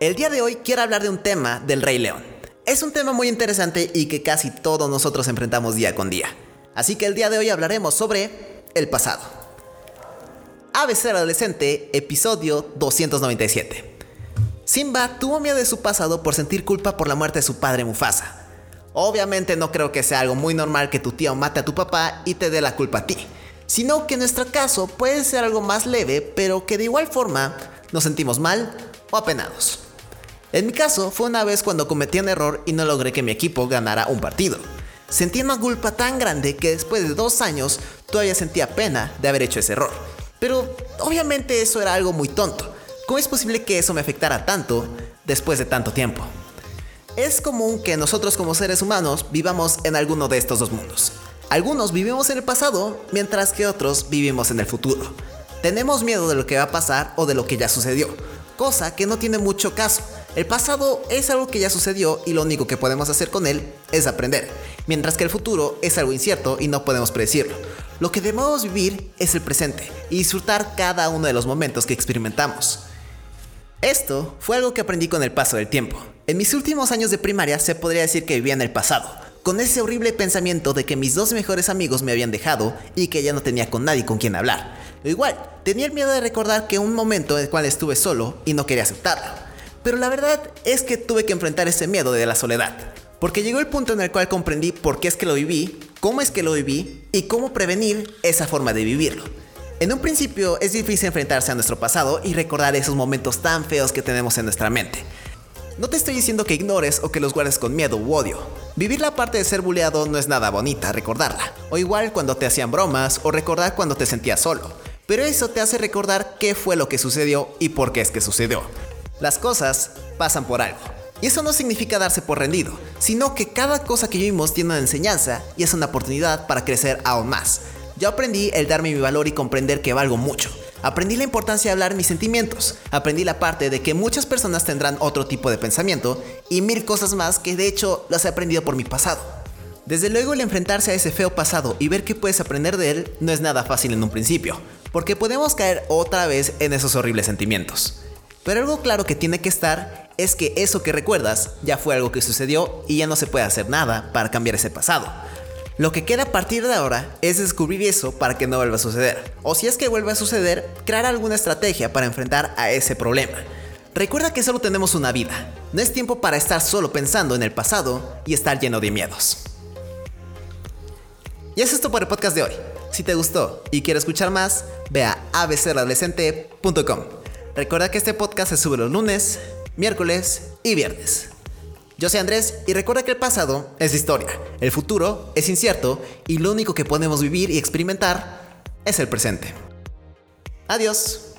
El día de hoy quiero hablar de un tema del Rey León. Es un tema muy interesante y que casi todos nosotros enfrentamos día con día. Así que el día de hoy hablaremos sobre el pasado. ABC Adolescente, episodio 297. Simba tuvo miedo de su pasado por sentir culpa por la muerte de su padre Mufasa. Obviamente no creo que sea algo muy normal que tu tío mate a tu papá y te dé la culpa a ti, sino que en nuestro caso puede ser algo más leve, pero que de igual forma nos sentimos mal o apenados. En mi caso fue una vez cuando cometí un error y no logré que mi equipo ganara un partido. Sentí una culpa tan grande que después de dos años todavía sentía pena de haber hecho ese error. Pero obviamente eso era algo muy tonto. ¿Cómo es posible que eso me afectara tanto después de tanto tiempo? Es común que nosotros como seres humanos vivamos en alguno de estos dos mundos. Algunos vivimos en el pasado, mientras que otros vivimos en el futuro. Tenemos miedo de lo que va a pasar o de lo que ya sucedió, cosa que no tiene mucho caso. El pasado es algo que ya sucedió y lo único que podemos hacer con él es aprender, mientras que el futuro es algo incierto y no podemos predecirlo. Lo que debemos vivir es el presente y disfrutar cada uno de los momentos que experimentamos. Esto fue algo que aprendí con el paso del tiempo. En mis últimos años de primaria se podría decir que vivía en el pasado, con ese horrible pensamiento de que mis dos mejores amigos me habían dejado y que ya no tenía con nadie con quien hablar. Igual, tenía el miedo de recordar que un momento en el cual estuve solo y no quería aceptarlo. Pero la verdad es que tuve que enfrentar ese miedo de la soledad, porque llegó el punto en el cual comprendí por qué es que lo viví, cómo es que lo viví y cómo prevenir esa forma de vivirlo. En un principio es difícil enfrentarse a nuestro pasado y recordar esos momentos tan feos que tenemos en nuestra mente. No te estoy diciendo que ignores o que los guardes con miedo u odio. Vivir la parte de ser bulleado no es nada bonita, recordarla. O igual cuando te hacían bromas o recordar cuando te sentías solo. Pero eso te hace recordar qué fue lo que sucedió y por qué es que sucedió. Las cosas pasan por algo. Y eso no significa darse por rendido, sino que cada cosa que vivimos tiene una enseñanza y es una oportunidad para crecer aún más. Yo aprendí el darme mi valor y comprender que valgo mucho. Aprendí la importancia de hablar mis sentimientos. Aprendí la parte de que muchas personas tendrán otro tipo de pensamiento y mil cosas más que de hecho las he aprendido por mi pasado. Desde luego el enfrentarse a ese feo pasado y ver que puedes aprender de él no es nada fácil en un principio, porque podemos caer otra vez en esos horribles sentimientos. Pero algo claro que tiene que estar es que eso que recuerdas ya fue algo que sucedió y ya no se puede hacer nada para cambiar ese pasado. Lo que queda a partir de ahora es descubrir eso para que no vuelva a suceder. O si es que vuelve a suceder, crear alguna estrategia para enfrentar a ese problema. Recuerda que solo tenemos una vida. No es tiempo para estar solo pensando en el pasado y estar lleno de miedos. Y es todo por el podcast de hoy. Si te gustó y quieres escuchar más, ve a abcadolescente.com. Recuerda que este podcast se sube los lunes, miércoles y viernes. Yo soy Andrés y recuerda que el pasado es historia, el futuro es incierto y lo único que podemos vivir y experimentar es el presente. Adiós.